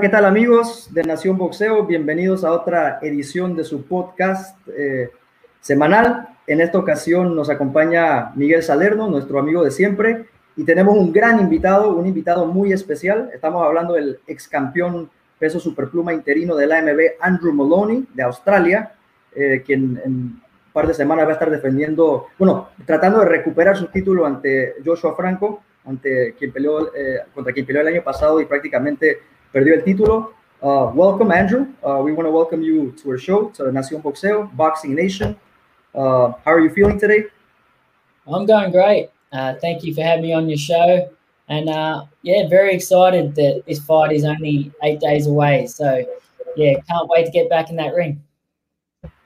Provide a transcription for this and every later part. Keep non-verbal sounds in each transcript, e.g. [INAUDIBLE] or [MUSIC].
¿qué tal amigos de Nación Boxeo? Bienvenidos a otra edición de su podcast eh, semanal. En esta ocasión nos acompaña Miguel Salerno, nuestro amigo de siempre, y tenemos un gran invitado, un invitado muy especial. Estamos hablando del ex campeón peso superpluma interino del AMB, Andrew Maloney, de Australia, eh, quien en un par de semanas va a estar defendiendo, bueno, tratando de recuperar su título ante Joshua Franco, ante quien peleó, eh, contra quien peleó el año pasado y prácticamente perdió el título. Uh, welcome, Andrew. Uh, we want to welcome you to our show, to Nación Boxeo, Boxing Nation. Uh, how are you feeling today? I'm going great. Uh, thank you for having me on your show. And uh, yeah, very excited that this fight is only eight days away. So yeah, can't wait to get back in that ring.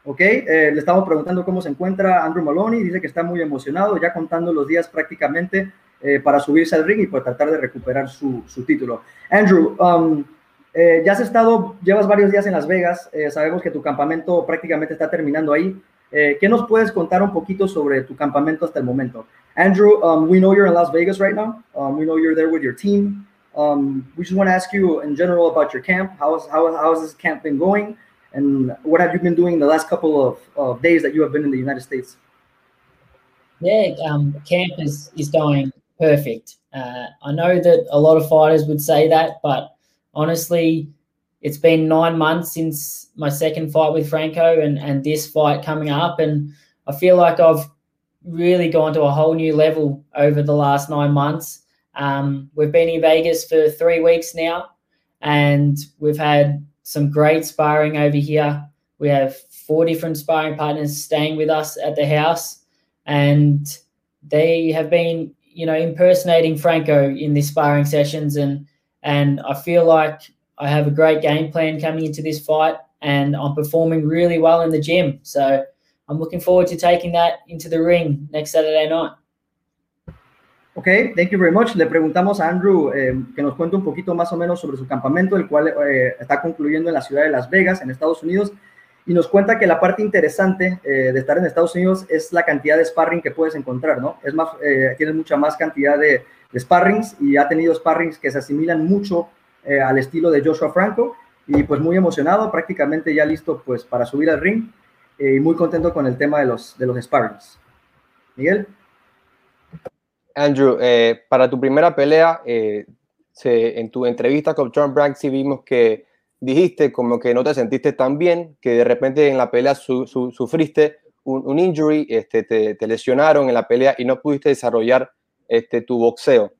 Ok, eh, le estamos preguntando cómo se encuentra Andrew Moloney. Dice que está muy emocionado, ya contando los días prácticamente eh, para subirse al ring y pues tratar de recuperar su, su título. Andrew, um, eh, ya has estado, llevas varios días en Las Vegas. Eh, sabemos que tu campamento prácticamente está terminando ahí. Eh, ¿Qué nos puedes contar un poquito sobre tu campamento hasta el momento? Andrew, um, we know you're in Las Vegas right now. Um, we know you're there with your team. Um, we just want to ask you in general about your camp. How, is, how, how has this camp been going? And what have you been doing the last couple of, of days that you have been in the United States? Yeah, um, camp is, is going perfect. Uh, I know that a lot of fighters would say that, but honestly, it's been nine months since my second fight with Franco and, and this fight coming up. And I feel like I've really gone to a whole new level over the last nine months. Um, we've been in Vegas for three weeks now, and we've had some great sparring over here. We have four different sparring partners staying with us at the house, and they have been, you know, impersonating Franco in these sparring sessions, and and I feel like I have a great game plan coming into this fight, and I'm performing really well in the gym. So I'm looking forward to taking that into the ring next Saturday night. Ok, thank you very much. Le preguntamos a Andrew eh, que nos cuente un poquito más o menos sobre su campamento, el cual eh, está concluyendo en la ciudad de Las Vegas, en Estados Unidos, y nos cuenta que la parte interesante eh, de estar en Estados Unidos es la cantidad de sparring que puedes encontrar, ¿no? Es más, eh, tienes mucha más cantidad de, sparrings y ha tenido sparrings que se asimilan mucho eh, al estilo de Joshua Franco y pues muy emocionado, prácticamente ya listo pues para subir al ring y muy contento con el tema de los, de los sparrings. Miguel. Andrew, eh, para tu primera pelea, eh, en tu entrevista con John Brank sí vimos que dijiste como que no te sentiste tan bien, que de repente en la pelea su, su, sufriste un, injury, este, te, te, lesionaron en la pelea y no pudiste desarrollar este, tu boxeo,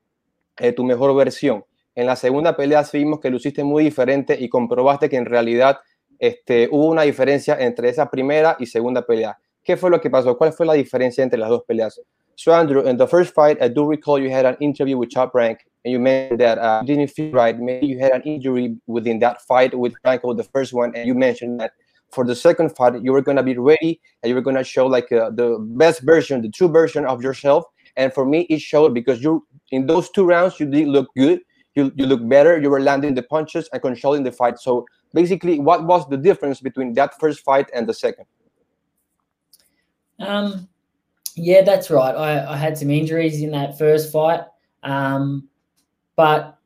eh, tu mejor versión. En la segunda pelea vimos que lo hiciste muy diferente y comprobaste que en realidad este, hubo una diferencia entre esa primera y segunda pelea. ¿Qué fue lo que pasó? ¿Cuál fue la diferencia entre las dos peleas? So Andrew, in the first fight, I do recall you had an interview with Top Rank, and you mentioned that uh, you didn't feel right. Maybe you had an injury within that fight with Franco, the first one, and you mentioned that for the second fight, you were going to be ready and you were going to show like uh, the best version, the true version of yourself. And for me, it showed because you in those two rounds, you did look good. You, you look better. You were landing the punches and controlling the fight. So basically, what was the difference between that first fight and the second? Um, yeah, that's right. I, I had some injuries in that first fight, um, but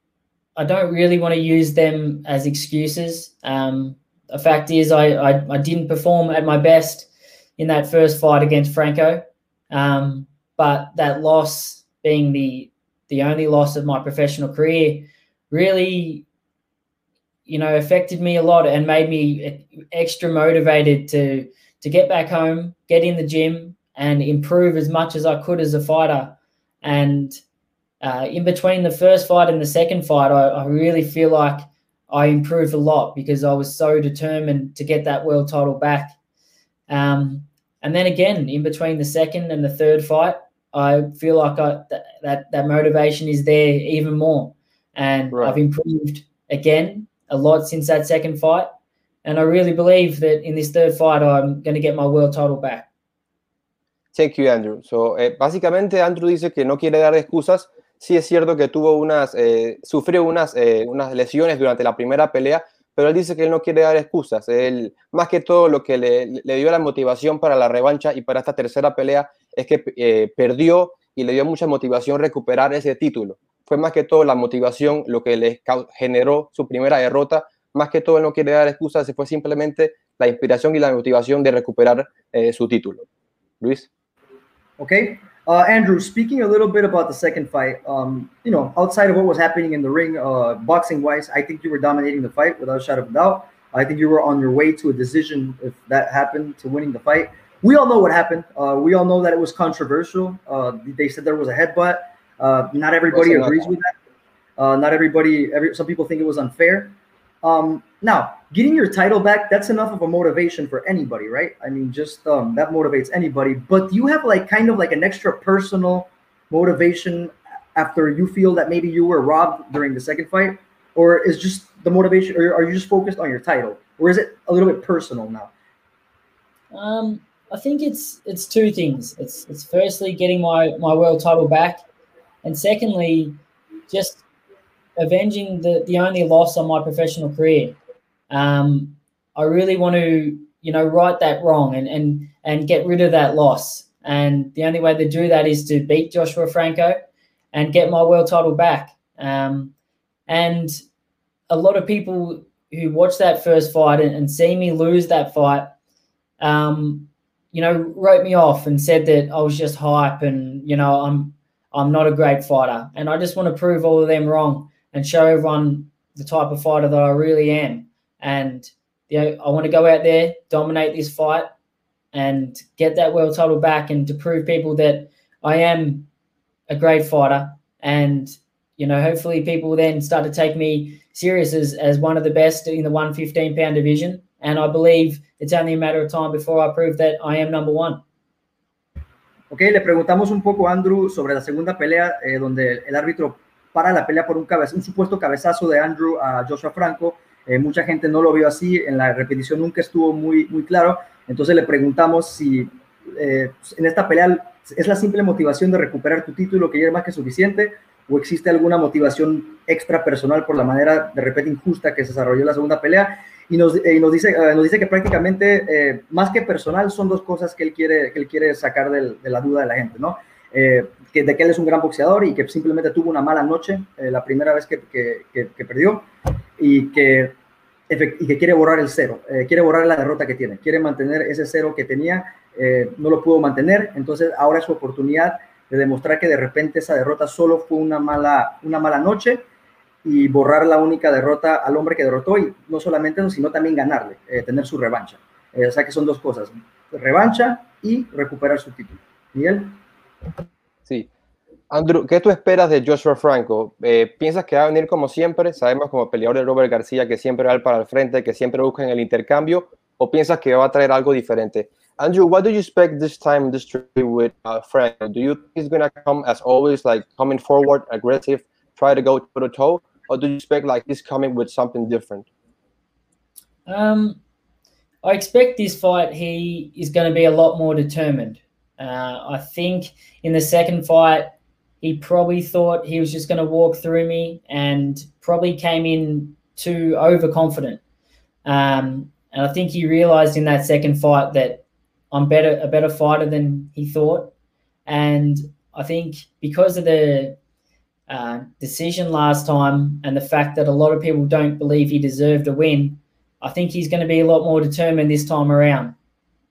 I don't really want to use them as excuses. Um, the fact is, I, I, I didn't perform at my best in that first fight against Franco, um, but that loss being the the only loss of my professional career really you know affected me a lot and made me extra motivated to to get back home get in the gym and improve as much as I could as a fighter. And uh, in between the first fight and the second fight, I, I, really feel like I improved a lot because I was so determined to get that world title back. Um, and then again, in between the second and the third fight, I feel like I, th- that that motivation is there even more, and right. I've improved again a lot since that second fight. And I really believe that in this third fight, I'm going to get my world title back. Thank you, Andrew. So, eh, básicamente, Andrew dice que no quiere dar excusas. Sí es cierto que tuvo unas, eh, sufrió unas, eh, unas lesiones durante la primera pelea, pero él dice que él no quiere dar excusas. Él, más que todo, lo que le, le dio la motivación para la revancha y para esta tercera pelea es que perdió y le dio mucha motivación recuperar ese título. fue más que todo la motivación lo que le generó su primera derrota. Más que todo, él no quiere dar excusas, fue simplemente la inspiración y la motivación de recuperar eh, su título. Luis. Okay. Uh, Andrew, speaking a little bit about the second fight, um, you know, outside of what was happening in the ring, uh, boxing wise, I think you were dominating the fight without a shadow of a doubt. I think you were on your way to a decision if that happened to winning the fight. We all know what happened. Uh, we all know that it was controversial. Uh, they said there was a headbutt. Uh, not everybody agrees with that. Uh, not everybody. Every, some people think it was unfair. Um, now, getting your title back, that's enough of a motivation for anybody, right? I mean, just um, that motivates anybody. But do you have like kind of like an extra personal motivation after you feel that maybe you were robbed during the second fight? Or is just the motivation, or are you just focused on your title? Or is it a little bit personal now? Um, I think it's it's two things. It's it's firstly getting my my world title back, and secondly, just avenging the the only loss on my professional career. Um, I really want to you know right that wrong and and and get rid of that loss. And the only way to do that is to beat Joshua Franco and get my world title back. Um, and a lot of people who watch that first fight and, and see me lose that fight um, you know, wrote me off and said that I was just hype and you know I'm I'm not a great fighter. And I just want to prove all of them wrong and show everyone the type of fighter that I really am. And you know, I want to go out there, dominate this fight, and get that world title back, and to prove people that I am a great fighter. And you know, hopefully, people then start to take me serious as, as one of the best in the 115 pound division. And I believe it's only a matter of time before I prove that I am number one. Ok, le preguntamos un poco Andrew sobre la segunda pelea, eh, donde el árbitro para la pelea por un, un supuesto cabezazo de Andrew a Joshua Franco. Eh, mucha gente no lo vio así, en la repetición nunca estuvo muy, muy claro. Entonces le preguntamos si eh, en esta pelea es la simple motivación de recuperar tu título que ya es más que suficiente o existe alguna motivación extra personal por la manera de repente injusta que se desarrolló la segunda pelea y nos, eh, nos, dice, nos dice que prácticamente más que personal son dos cosas que él quiere, que él quiere sacar de la duda de la gente, ¿no? Que, de que él es un gran boxeador y que simplemente tuvo una mala noche la primera vez que, que, que, perdió y que, y que quiere borrar el cero, quiere borrar la derrota que tiene, quiere mantener ese cero que tenía, no lo pudo mantener, entonces ahora es su oportunidad de demostrar que de repente esa derrota solo fue una mala, una mala noche y borrar la única derrota al hombre que derrotó y no solamente eso, sino también ganarle, eh, tener su revancha. Eh, o sea que son dos cosas, revancha y recuperar su título. Miguel. Sí. Andrew, ¿qué tú esperas de Joshua Franco? Eh, ¿Piensas que va a venir como siempre? Sabemos como peleador de Robert García que siempre va para el frente, que siempre busca en el intercambio, o piensas que va a traer algo diferente? Andrew, what do you expect this time this trip with uh, Franco? Do you think he's going to come as always, like coming forward, aggressive, try to go toe to toe, or do you expect like he's coming with something different? Um, I expect this fight he is going to be a lot more determined. Uh, I think in the second fight he probably thought he was just going to walk through me and probably came in too overconfident. Um, and I think he realized in that second fight that I'm better a better fighter than he thought. And I think because of the uh, decision last time and the fact that a lot of people don't believe he deserved a win, I think he's going to be a lot more determined this time around.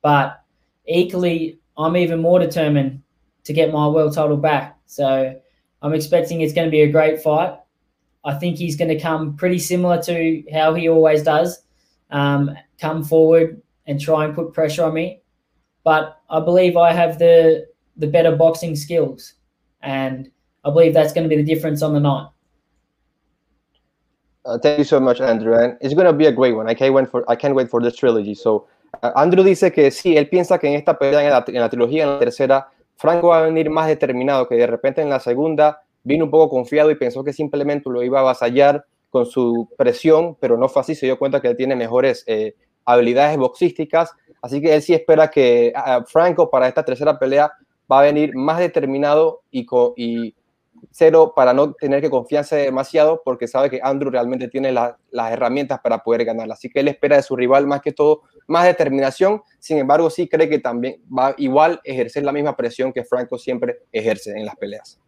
But equally, I'm even more determined to get my world title back. So I'm expecting it's going to be a great fight. I think he's going to come pretty similar to how he always does um, come forward and try and put pressure on me. But I believe I have the the better boxing skills. And I believe that's going to be the difference on the night. Uh, thank you so much, Andrew. And it's going to be a great one. I can't wait for I can't wait for this trilogy. So, Andrew dice que sí, él piensa que en esta pelea, en la, trilogía, en la tercera, Franco va a venir más determinado, que de repente en la segunda vino un poco confiado y pensó que simplemente lo iba a avasallar con su presión, pero no fue así. Se dio cuenta que tiene mejores eh, habilidades boxísticas. Así que él sí espera que Franco para esta tercera pelea va a venir más determinado y, y cero para no tener que confiarse demasiado porque sabe que Andrew realmente tiene las herramientas para poder ganar. Así que él espera de su rival más que todo más determinación. Sin embargo, sí cree que también va igual ejercer la misma presión que Franco siempre ejerce en las peleas.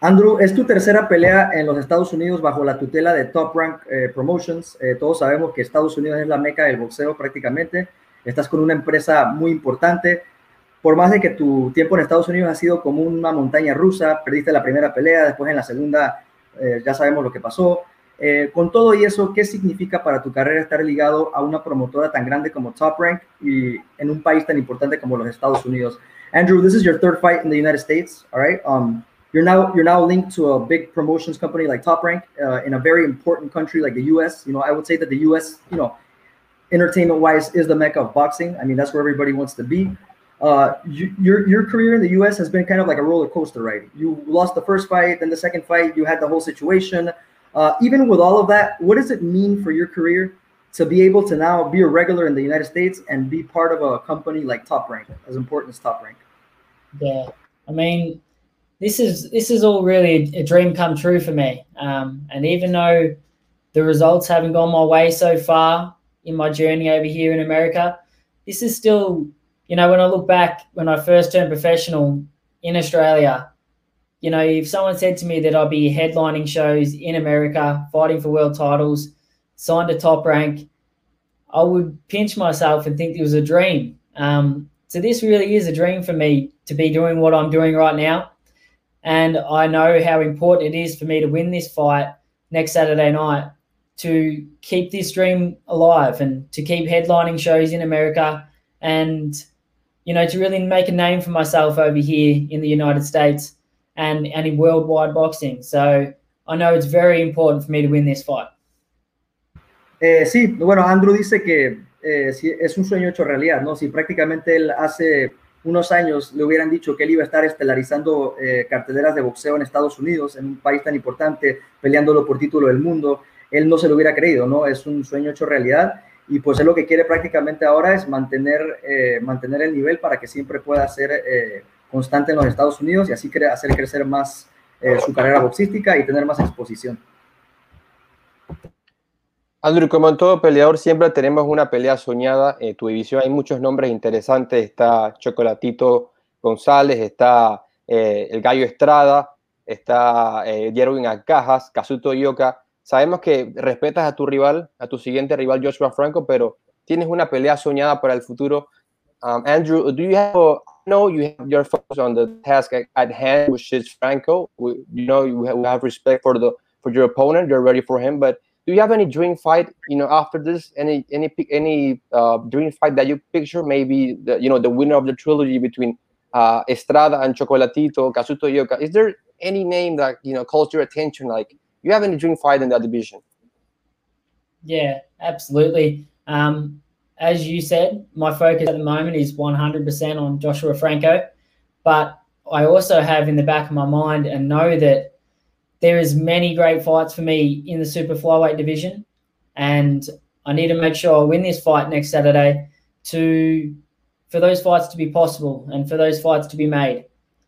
Andrew, es tu tercera pelea en los Estados Unidos bajo la tutela de Top Rank eh, Promotions. Eh, todos sabemos que Estados Unidos es la meca del boxeo prácticamente. Estás con una empresa muy importante. Por más de que tu tiempo en Estados Unidos ha sido como una montaña rusa, perdiste la primera pelea, después en la segunda eh, ya sabemos lo que pasó. Con todo y eso, ¿qué significa para tu carrera estar ligado a una promotora tan grande como Top Rank y en un país tan importante como los Estados Unidos? Andrew, this is your third fight in the United States, all right? Um, you're now you're now linked to a big promotions company like Top Rank uh, in a very important country like the U.S. You know, I would say that the U.S. You know, entertainment wise, is the mecca of boxing. I mean, that's where everybody wants to be. Uh, you, your your career in the U.S. has been kind of like a roller coaster ride. You lost the first fight, then the second fight, you had the whole situation. Uh, even with all of that, what does it mean for your career to be able to now be a regular in the United States and be part of a company like Top Rank, as important as Top Rank? Yeah, I mean, this is this is all really a, dream come true for me. Um, and even though the results haven't gone my way so far in my journey over here in America, this is still, you know, when I look back when I first turned professional in Australia, you know, if someone said to me that I'd be headlining shows in America, fighting for world titles, signed a Top Rank, I would pinch myself and think it was a dream. Um, so this really is a dream for me to be doing what I'm doing right now. And I know how important it is for me to win this fight next Saturday night to keep this dream alive and to keep headlining shows in America and, you know, to really make a name for myself over here in the United States and, and in worldwide boxing. So I know it's very important for me to win this fight. Eh, sí, bueno, Andrew dice que eh, es un sueño hecho realidad, ¿no? Si prácticamente él hace unos años le hubieran dicho que él iba a estar estelarizando eh, carteleras de boxeo en Estados Unidos, en un país tan importante, peleándolo por título del mundo, él no se lo hubiera creído, ¿no? Es un sueño hecho realidad y pues él lo que quiere prácticamente ahora es mantener, eh, mantener el nivel para que siempre pueda ser eh, constante en los Estados Unidos y así hacer crecer más su carrera boxística y tener más exposición. Andrew, como en todo peleador, siempre tenemos una pelea soñada. En tu división hay muchos nombres interesantes. Está Chocolatito González, está eh, el Gallo Estrada, está eh, Jerwin Acajas, Kazuto Yoka. Sabemos que respetas a tu rival, a tu siguiente rival Joshua Franco, pero tienes una pelea soñada para el futuro. Um, Andrew, do you have know you have your focus on the task at, hand, which is Franco. We, you know you have, have respect for the for your opponent. You're ready for him, but do you have any dream fight you know after this? Any any any uh, dream fight that you picture? Maybe the, you know the winner of the trilogy between uh, Estrada and Chocolatito Kazuto Ioka is there any name that you know calls your attention? Like you have any dream fight in that division? Yeah absolutely. Um, as you said my focus at the moment is 100% on Joshua Franco but I also have in the back of my mind and know that there is many great fights for me in the super flyweight division, and I need to make sure I win this fight next Saturday to for those fights to be possible and for those fights to be made.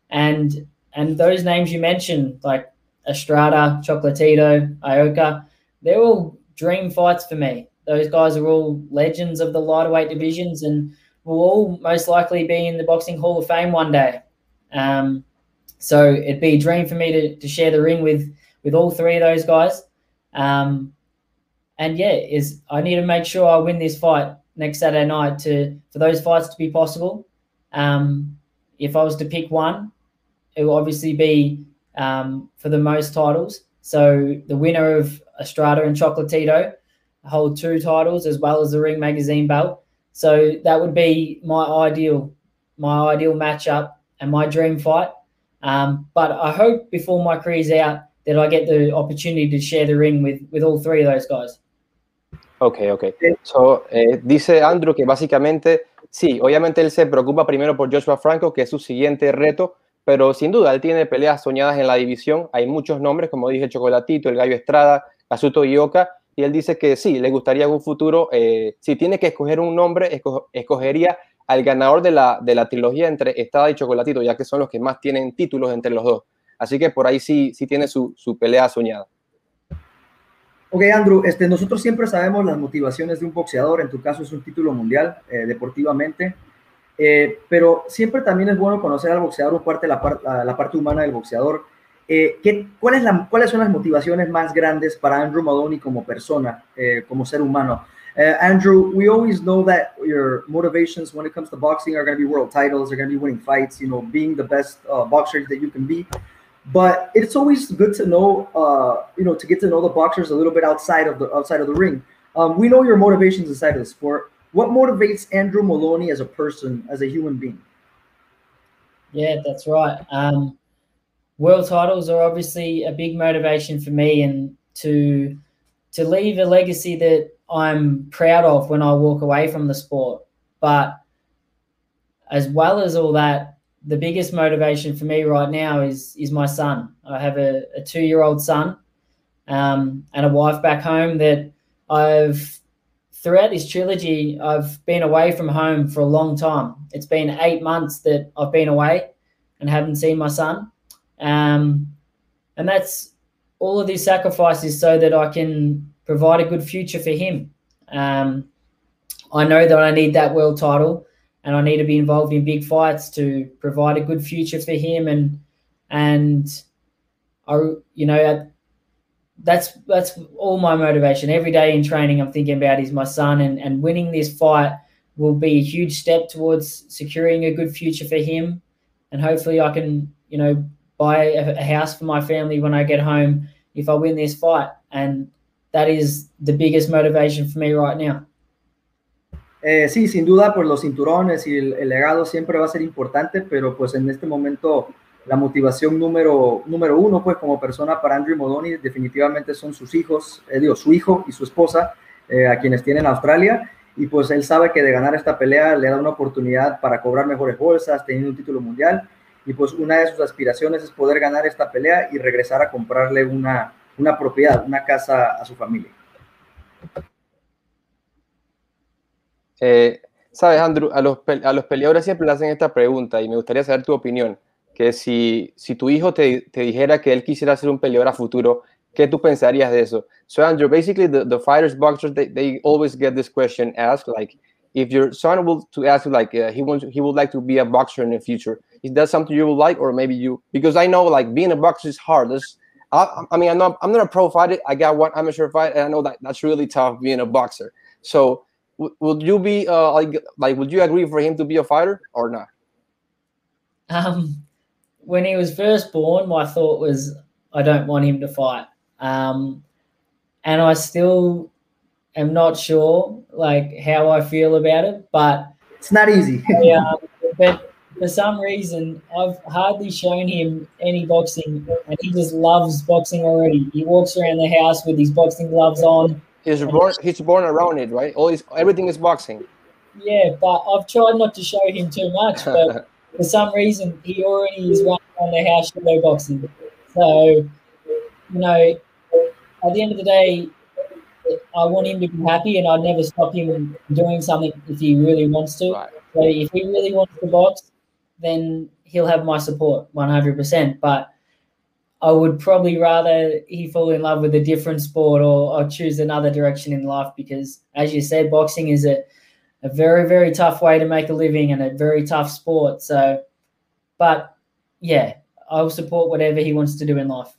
And and those names you mentioned, like Estrada, Chocolatito, Ioka, they're all dream fights for me. Those guys are all legends of the lightweight divisions and will all most likely be in the Boxing Hall of Fame one day. Um, so it'd be a dream for me to, to share the ring with with all three of those guys. Um, and yeah, is I need to make sure I win this fight next Saturday night to for those fights to be possible. Um, if I was to pick one, it will obviously be um, for the most titles. So the winner of Estrada and Chocolatito hold two titles as well as the Ring Magazine belt. So that would be my ideal, my ideal matchup and my dream fight. Um, but I hope before my career's out that I get the opportunity to share the ring with, with all three of those guys. Ok, ok. So, eh, dice Andrew que básicamente, sí, obviamente él se preocupa primero por Joshua Franco, que es su siguiente reto, pero sin duda él tiene peleas soñadas en la división. Hay muchos nombres, como dije, Chocolatito, el Gallo Estrada, Azuto Ioka, y él dice que sí, le gustaría un futuro, eh, si tiene que escoger un nombre, escogería al ganador de la, de la trilogía entre Estrada y Chocolatito, ya que son los que más tienen títulos entre los dos. Así que por ahí sí, sí tiene su, su pelea soñada. Ok, Andrew, este, nosotros siempre sabemos las motivaciones de un boxeador, en tu caso es un título mundial eh, deportivamente, eh, pero siempre también es bueno conocer al boxeador, parte la, la, la, parte humana del boxeador. Eh, ¿qué, cuál es la, ¿Cuáles son las motivaciones más grandes para Andrew Moloney como persona, eh, como ser humano? Uh, Andrew, we always know that your motivations when it comes to boxing are going to be world titles, are going to be winning fights, you know, being the best uh, boxer that you can be. But it's always good to know, uh, you know, to get to know the boxers a little bit outside of the outside of the ring. Um, we know your motivations inside of the sport. What motivates Andrew Moloney as a person, as a human being? Yeah, that's right. Um, world titles are obviously a big motivation for me, and to to leave a legacy that I'm proud of when I walk away from the sport. But as well as all that, the biggest motivation for me right now is is my son. I have a, a two year old son um, and a wife back home that I've throughout this trilogy I've been away from home for a long time. It's been eight months that I've been away and haven't seen my son, um, and that's all of these sacrifices so that I can provide a good future for him. Um, I know that I need that world title, and I need to be involved in big fights to provide a good future for him. And and I, you know, that's that's all my motivation. Every day in training, I'm thinking about is my son, and and winning this fight will be a huge step towards securing a good future for him, and hopefully I can, you know, buy a, house for my family when I get home if I win this fight. And that is the biggest motivation for me right now. Eh, sí, sin duda, pues los cinturones y el, el, legado siempre va a ser importante, pero pues en este momento la motivación número, número uno, pues como persona para Andrew Modoni definitivamente son sus hijos, eh, digo, su hijo y su esposa, eh, a quienes tienen en Australia, y pues él sabe que de ganar esta pelea le da una oportunidad para cobrar mejores bolsas, teniendo un título mundial, y pues una de sus aspiraciones es poder ganar esta pelea y regresar a comprarle una, una propiedad, una casa a su familia. Eh, Sabes, Andrew, a los, a los peleadores siempre le hacen esta pregunta y me gustaría saber tu opinión, que si, si tu hijo te, te dijera que él quisiera ser un peleador a futuro, ¿qué tú pensarías de eso? So, Andrew, basically, the, the fighters, boxers, they, they always get this question asked, like, if your son will to ask you, like, uh, he wants, he would like to be a boxer in the future, is that something you would like, or maybe you, because I know, like, being a boxer is hard. I, I mean, I'm not, I'm not a pro fighter. I got one amateur fight, and I know that that's really tough being a boxer. So, would you be uh, like, like, would you agree for him to be a fighter or not? Um, when he was first born, my thought was, I don't want him to fight. Um, and I still am not sure, like, how I feel about it, but it's not easy. [LAUGHS] yeah, um, but for some reason, I've hardly shown him any boxing, and he just loves boxing already. He walks around the house with his boxing gloves on. He's born. He's born around it, right? All his, everything is boxing. Yeah, but I've tried not to show him too much, but [LAUGHS] for some reason, he already is running around the house shadow boxing. So, you know, at the end of the day, I want him to be happy, and I'd never stop him doing something if he really wants to. Right. So, if he really wants to box, then he'll have my support 100%. But I would probably rather he fall in love with a different sport or, or choose another direction in life because, as you said, boxing is a, a very, very tough way to make a living and a very tough sport. So, but yeah, I'll support whatever he wants to do in life.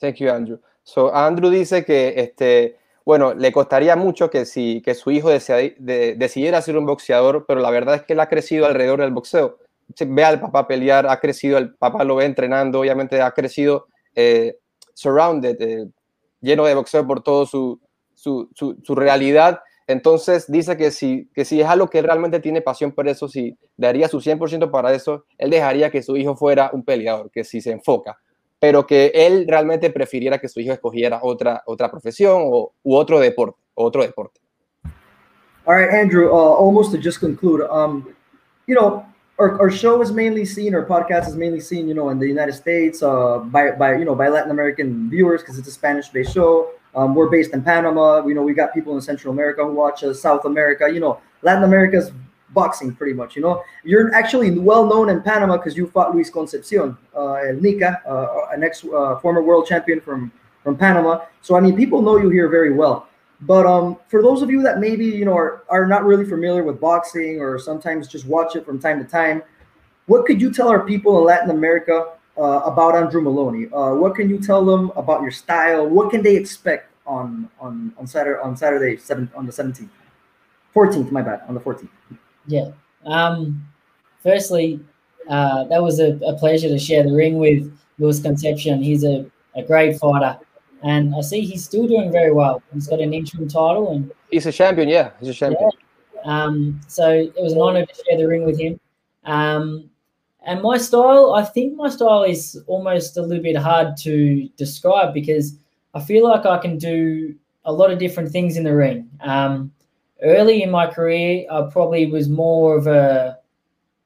Thank you, Andrew. So, Andrew dice que, este, bueno, le costaría mucho que, si, que su hijo desea, de, decidiera ser un boxeador, pero la verdad es que él ha crecido alrededor del boxeo ve al papá pelear, ha crecido, el papá lo ve entrenando, obviamente ha crecido eh, surrounded, eh, lleno de boxeo por todo su, su, su, realidad. Entonces dice que si, que si es algo que realmente tiene pasión por eso, si daría su 100% para eso, él dejaría que su hijo fuera un peleador, que si se enfoca, pero que él realmente prefiriera que su hijo escogiera otra, otra profesión o, u otro deporte, otro deporte. All right, Andrew, uh, almost to just conclude, um, you know, our, show is mainly seen, our podcast is mainly seen, you know, in the United States uh, by, by, you know, by Latin American viewers because it's a Spanish-based show. Um, we're based in Panama. You know, we got people in Central America who watch us, South America. You know, Latin America's boxing pretty much. You know, you're actually well known in Panama because you fought Luis Concepcion, uh, El Nica, uh, an ex uh, former world champion from from Panama. So I mean, people know you here very well. But um, for those of you that maybe you know are, are not really familiar with boxing or sometimes just watch it from time to time, what could you tell our people in Latin America uh, about Andrew Moloney? Uh, what can you tell them about your style? What can they expect on on on Saturday on Saturday seven, on the seventeenth, fourteenth? My bad, on the fourteenth. Yeah. Um, firstly, uh, that was a, a, pleasure to share the ring with Luis Concepcion. He's a, a great fighter, and I see he's still doing very well. He's got an interim title, and he's a champion. Yeah, he's a champion. Yeah. Um, so it was an honor to share the ring with him. Um, and my style, I think my style is almost a little bit hard to describe because I feel like I can do a lot of different things in the ring. Um, early in my career, I probably was more of a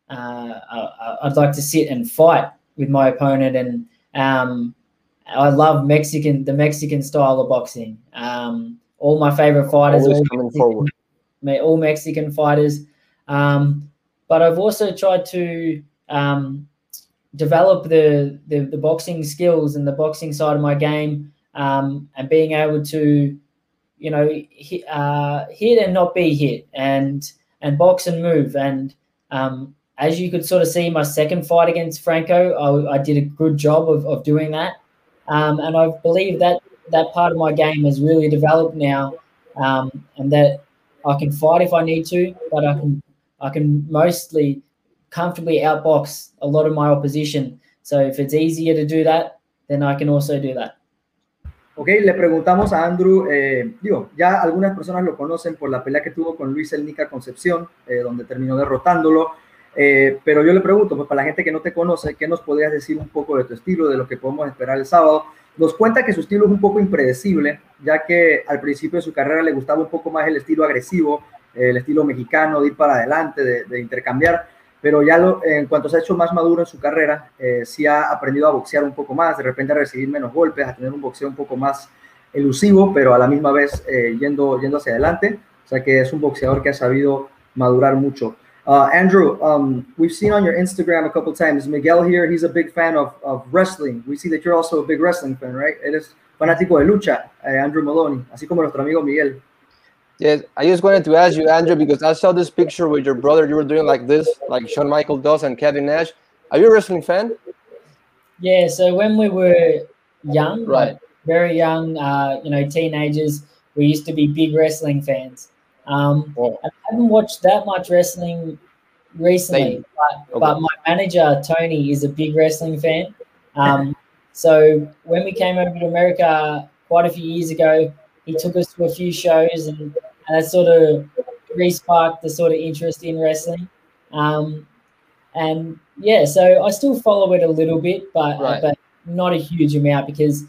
uh, I'd like to sit and fight with my opponent, and um, I love Mexican the Mexican style of boxing. Um, all my favorite fighters, all Mexican, all Mexican, fighters. Um, but I've also tried to um, develop the, the, the boxing skills and the boxing side of my game, um, and being able to, you know, hit, uh, hit and not be hit, and and box and move. And um, as you could sort of see, my second fight against Franco, I, I did a good job of, of doing that, um, and I believe that that part of my game has really developed now, um, and that I can fight if I need to, but I can I can mostly comfortably outbox a lot of my opposition. So if it's easier to do that, then I can also do that. Ok, le preguntamos a Andrew, eh, digo, ya algunas personas lo conocen por la pelea que tuvo con Luis Elnica Concepción, eh, donde terminó derrotándolo, eh, pero yo le pregunto, pues para la gente que no te conoce, ¿qué nos podrías decir un poco de tu estilo, de lo que podemos esperar el sábado? Nos cuenta que su estilo es un poco impredecible, ya que al principio de su carrera le gustaba un poco más el estilo agresivo, el estilo mexicano, de ir para adelante, de, intercambiar, pero ya lo, en cuanto se ha hecho más maduro en su carrera, eh, sí ha aprendido a boxear un poco más, de repente a recibir menos golpes, a tener un boxeo un poco más elusivo, pero a la misma vez eh, yendo, yendo hacia adelante. O sea que es un boxeador que ha sabido madurar mucho. Uh, Andrew, um, we've seen on your Instagram a couple times, Miguel here, he's a big fan of, wrestling. We see that you're also a big wrestling fan, right? Eres fanático de lucha, eh, Andrew Maloney, así como nuestro amigo Miguel. Yes, I just wanted to ask you, Andrew, because I saw this picture with your brother. You were doing like this, like Shawn Michael does and Kevin Nash. Are you a wrestling fan? Yeah. So when we were young, right, very young, uh, you know, teenagers, we used to be big wrestling fans. Um, oh. I haven't watched that much wrestling recently, but, okay. but, my manager Tony is a big wrestling fan. Um, so when we came over to America quite a few years ago, he took us to a few shows, and, and that sort of re-sparked the sort of interest in wrestling. Um, and yeah, so I still follow it a little bit, but right. but not a huge amount because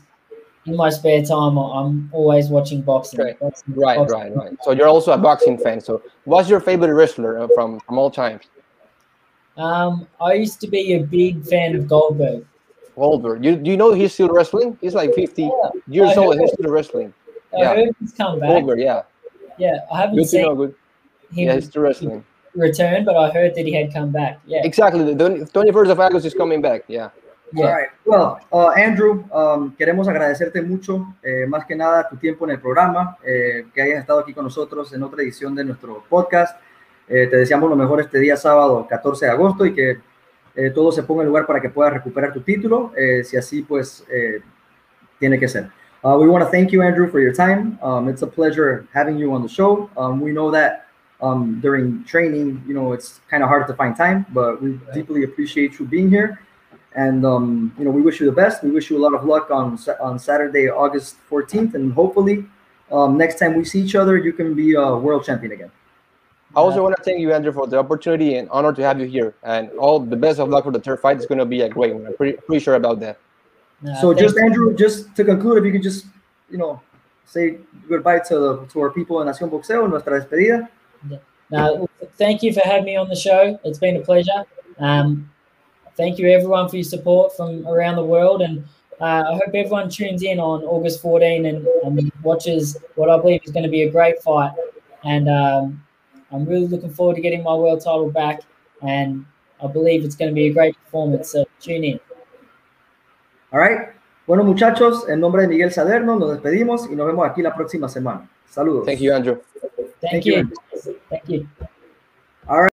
in my spare time, I'm always watching boxing. Right, boxing, right, boxing. right, right. So you're also a boxing fan. So what's your favorite wrestler uh, from from all times? Um, I used to be a big fan of Goldberg. Goldberg, you do you know he's still wrestling? He's like 50 yeah, years old and he's still wrestling. I yeah. heard he's come back. Goldberg, yeah. Yeah, I haven't good seen. To know, good. Him yeah, he's wrestling. Return, but I heard that he had come back. Yeah, exactly. The 21st of August is coming back. Yeah. Yeah. All right. Well, uh, Andrew, um, queremos agradecerte mucho, eh, más que nada, tu tiempo en el programa, eh, que hayas estado aquí con nosotros en otra edición de nuestro podcast. Eh, te deseamos lo mejor este día sábado 14 de agosto y que eh, todo se ponga en lugar para que puedas recuperar tu título, eh, si así pues eh, tiene que ser. Uh, we want to thank you, Andrew, for your time. Um, it's a pleasure having you on the show. Um, we know that um, during training, you know, it's kind of hard to find time, but we deeply appreciate you being here. And um, you know, we wish you the best. We wish you a lot of luck on on Saturday, August 14th, and hopefully, um, next time we see each other, you can be a world champion again. I also want to thank you, Andrew, for the opportunity and honor to have you here. And all the best of luck for the third fight. It's going to be a great one. I'm pretty, pretty sure about that. So, just Andrew, just to conclude, if you could just, you know, say goodbye to the to our people in Nación Boxeo, nuestra despedida. Yeah. thank you for having me on the show. It's been a pleasure. Um, thank you everyone for your support from around the world and uh, I hope everyone tunes in on August 14 and, and, watches what I believe is going to be a great fight. And um, I'm really looking forward to getting my world title back. And I believe it's going to be a great performance. So tune in. All right. Bueno, muchachos, en nombre de Miguel Salerno, nos despedimos y nos vemos aquí la próxima semana. Saludos. Thank you, Andrew. Thank, Thank you. you. Thank you. All right.